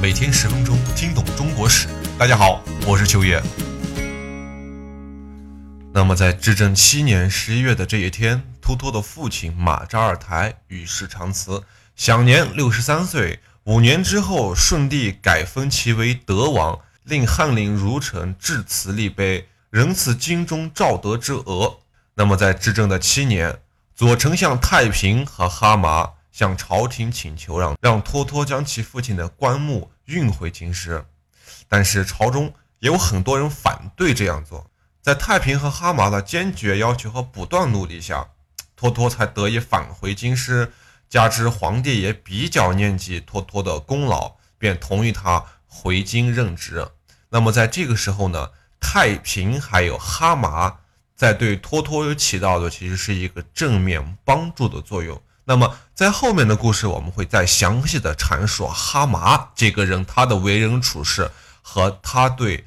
每天十分钟，听懂中国史。大家好，我是秋叶。那么，在至正七年十一月的这一天，托托的父亲马扎尔台与世长辞，享年六十三岁。五年之后，顺帝改封其为德王，令翰林儒臣致辞立碑，仁赐京中赵德之额。那么，在至正的七年，左丞相太平和哈麻。向朝廷请求让让托托将其父亲的棺木运回京师，但是朝中也有很多人反对这样做。在太平和哈麻的坚决要求和不断努力下，托托才得以返回京师。加之皇帝也比较念及托托的功劳，便同意他回京任职。那么在这个时候呢，太平还有哈麻在对托托起到的其实是一个正面帮助的作用。那么，在后面的故事，我们会再详细的阐述哈麻这个人他的为人处事和他对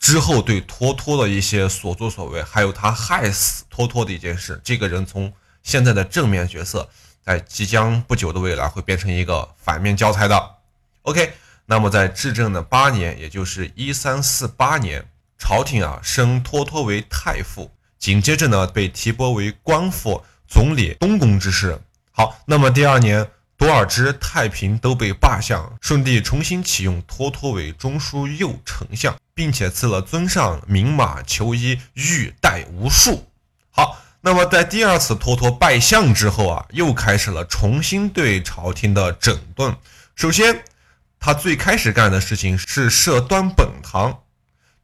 之后对托托的一些所作所为，还有他害死托托的一件事。这个人从现在的正面角色，在即将不久的未来会变成一个反面教材的。OK，那么在至正的八年，也就是一三四八年，朝廷啊升托托为太傅，紧接着呢被提拨为官府总理东宫之事。好，那么第二年，多尔之、太平都被罢相，顺帝重新启用托托为中书右丞相，并且赐了尊上、名马、裘衣、玉带无数。好，那么在第二次托托拜相之后啊，又开始了重新对朝廷的整顿。首先，他最开始干的事情是设端本堂。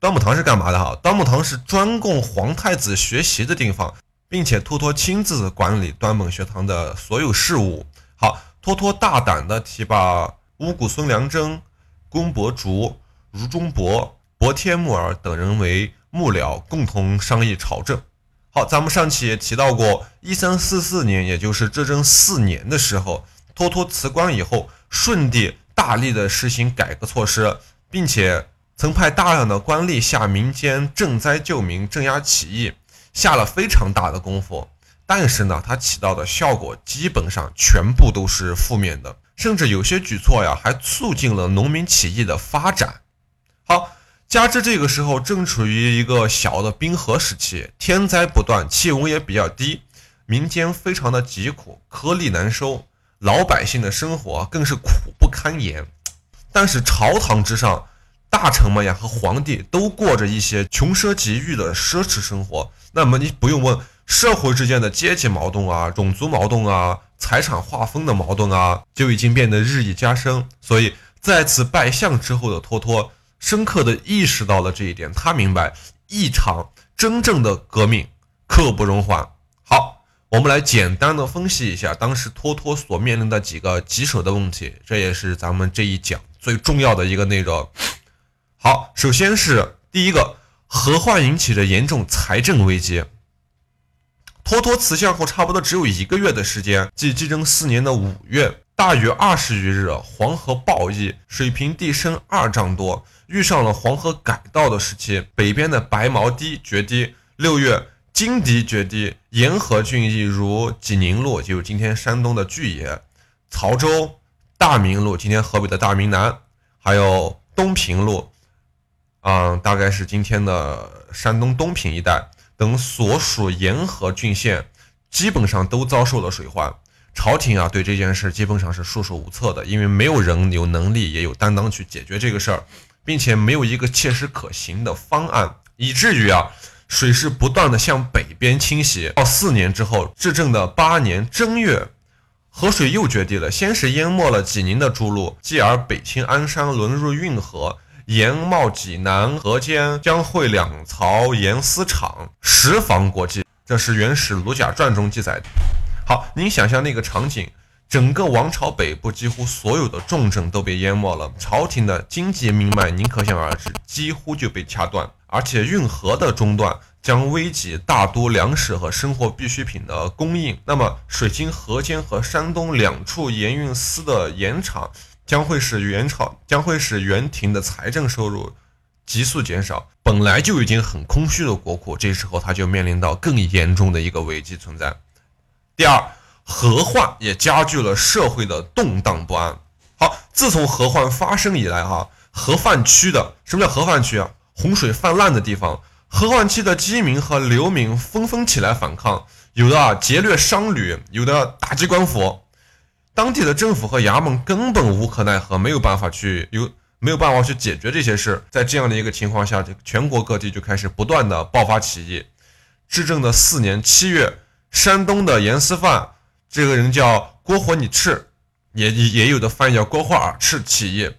端本堂是干嘛的？哈，端本堂是专供皇太子学习的地方。并且托托亲自管理端本学堂的所有事务。好，托托大胆地提拔乌古孙良真、龚伯竹、如中伯、伯天木耳等人为幕僚，共同商议朝政。好，咱们上期也提到过，一三四四年，也就是至正四年的时候，托托辞官以后，顺帝大力的实行改革措施，并且曾派大量的官吏下民间赈灾救民、镇压起义。下了非常大的功夫，但是呢，它起到的效果基本上全部都是负面的，甚至有些举措呀，还促进了农民起义的发展。好，加之这个时候正处于一个小的冰河时期，天灾不断，气温也比较低，民间非常的疾苦，颗粒难收，老百姓的生活更是苦不堪言。但是朝堂之上。大臣们呀和皇帝都过着一些穷奢极欲的奢侈生活。那么你不用问，社会之间的阶级矛盾啊、种族矛盾啊、财产划分的矛盾啊，就已经变得日益加深。所以再次拜相之后的托托，深刻的意识到了这一点。他明白，一场真正的革命刻不容缓。好，我们来简单的分析一下当时托托所面临的几个棘手的问题，这也是咱们这一讲最重要的一个内容。好，首先是第一个，河患引起的严重财政危机。脱脱辞相后，差不多只有一个月的时间，即继正四年的五月，大约二十余日，黄河暴溢，水平地升二丈多，遇上了黄河改道的时期，北边的白毛堤决堤，六月金堤决堤，沿河郡邑如济宁路，就是今天山东的巨野、曹州、大明路，今天河北的大明南，还有东平路。嗯，大概是今天的山东东平一带等所属沿河郡县，基本上都遭受了水患。朝廷啊，对这件事基本上是束手无策的，因为没有人有能力也有担当去解决这个事儿，并且没有一个切实可行的方案，以至于啊，水是不断的向北边倾斜。到四年之后，至正的八年正月，河水又决堤了，先是淹没了济宁的诸路，继而北侵鞍山，沦入运河。盐冒济南河间，将会两槽盐丝厂，十防国际。这是《原始卢贾传》中记载的。好，您想象那个场景，整个王朝北部几乎所有的重镇都被淹没了，朝廷的经济命脉，您可想而知，几乎就被掐断。而且运河的中断将危及大都粮食和生活必需品的供应。那么，水经河间和山东两处盐运司的盐场。将会使元朝将会使元廷的财政收入急速减少，本来就已经很空虚的国库，这时候他就面临到更严重的一个危机存在。第二，河患也加剧了社会的动荡不安。好，自从河患发生以来，哈，河泛区的什么叫河泛区啊？洪水泛滥的地方，河患区的饥民和流民纷纷起来反抗，有的啊劫掠商旅，有的打击官府。当地的政府和衙门根本无可奈何，没有办法去有没有办法去解决这些事。在这样的一个情况下，这全国各地就开始不断的爆发起义。至正的四年七月，山东的严思范，这个人叫郭火你赤，也也有的翻译叫郭火尔赤起义，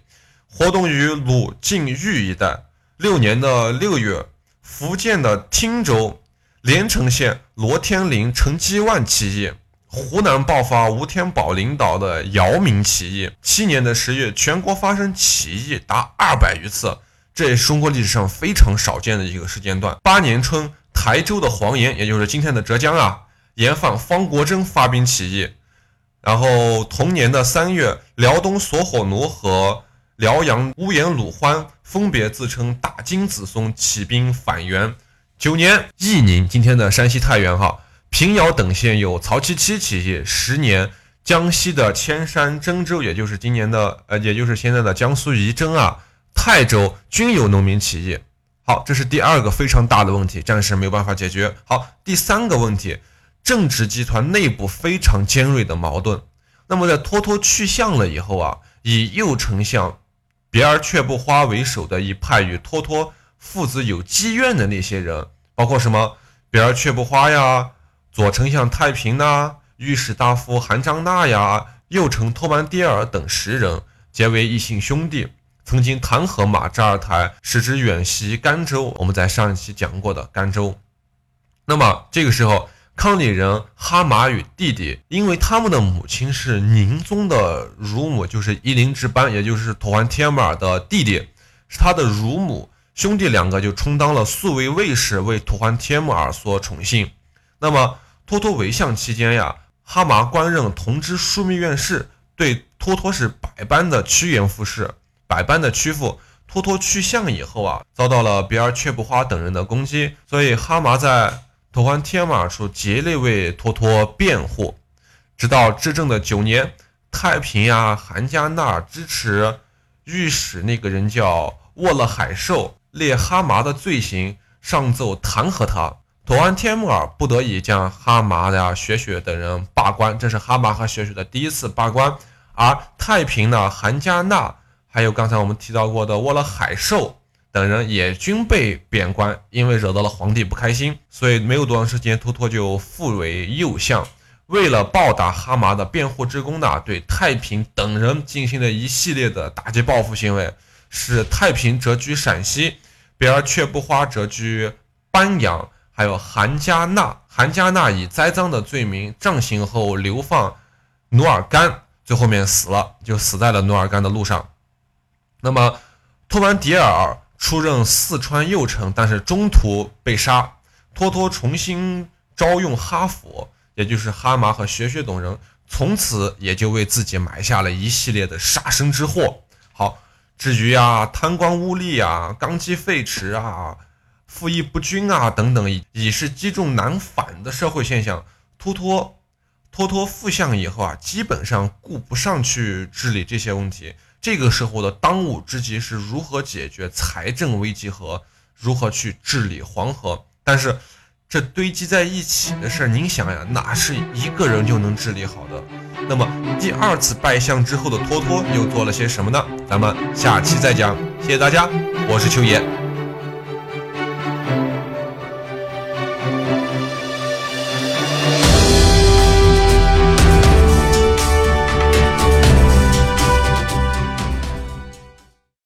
活动于鲁晋豫一带。六年的六月，福建的汀州连城县罗天林、陈基万起义。湖南爆发吴天宝领导的姚明起义。七年的十月，全国发生起义达二百余次，这也是中国历史上非常少见的一个时间段。八年春，台州的黄岩，也就是今天的浙江啊，盐贩方国珍发兵起义。然后同年的三月，辽东索火奴和辽阳乌延鲁欢分别自称大金子松起兵反元。九年，义宁，今天的山西太原哈。平遥等县有曹七七起义，十年江西的铅山、郑州，也就是今年的呃，也就是现在的江苏仪征啊、泰州均有农民起义。好，这是第二个非常大的问题，暂时没有办法解决。好，第三个问题，政治集团内部非常尖锐的矛盾。那么在托托去向了以后啊，以右丞相别而却不花为首的一派与托托父子有积怨的那些人，包括什么别而却不花呀。左丞相太平呐，御史大夫韩章纳呀，右丞托班迭尔等十人结为异姓兄弟，曾经弹劾马扎尔台，使之远袭甘州。我们在上一期讲过的甘州。那么这个时候，康里人哈马与弟弟，因为他们的母亲是宁宗的乳母，就是伊林之班，也就是托欢帖木儿的弟弟，是他的乳母，兄弟两个就充当了宿卫卫士，为托欢帖木儿所宠幸。那么，托托为相期间呀，哈麻官任同知枢密院事，对托托是百般的趋炎附势，百般的屈服。托托去相以后啊，遭到了别尔却不花等人的攻击，所以哈麻在托欢帖马处竭力为托托辩护。直到至正的九年，太平呀，韩加纳支持御史那个人叫沃勒海寿，列哈麻的罪行，上奏弹劾他。托安帖木儿不得已将哈麻呀、雪雪等人罢官，这是哈麻和雪雪的第一次罢官。而太平呢，韩加纳还有刚才我们提到过的沃勒海寿等人也均被贬官，因为惹到了皇帝不开心，所以没有多长时间，托托就复为右相。为了报答哈麻的辩护之功呢，对太平等人进行了一系列的打击报复行为，使太平谪居陕西，别尔却不花谪居班阳。还有韩加纳，韩加纳以栽赃的罪名杖刑后流放努尔干，最后面死了，就死在了努尔干的路上。那么托完迪尔出任四川右丞，但是中途被杀。托托重新招用哈佛，也就是哈麻和学学等人，从此也就为自己埋下了一系列的杀身之祸。好，至于啊贪官污吏啊，纲纪废弛啊。赋役不均啊，等等，已已是积重难返的社会现象。托托托托复相以后啊，基本上顾不上去治理这些问题。这个时候的当务之急是如何解决财政危机和如何去治理黄河。但是这堆积在一起的事，您想呀，哪是一个人就能治理好的？那么第二次拜相之后的托托又做了些什么呢？咱们下期再讲。谢谢大家，我是秋野。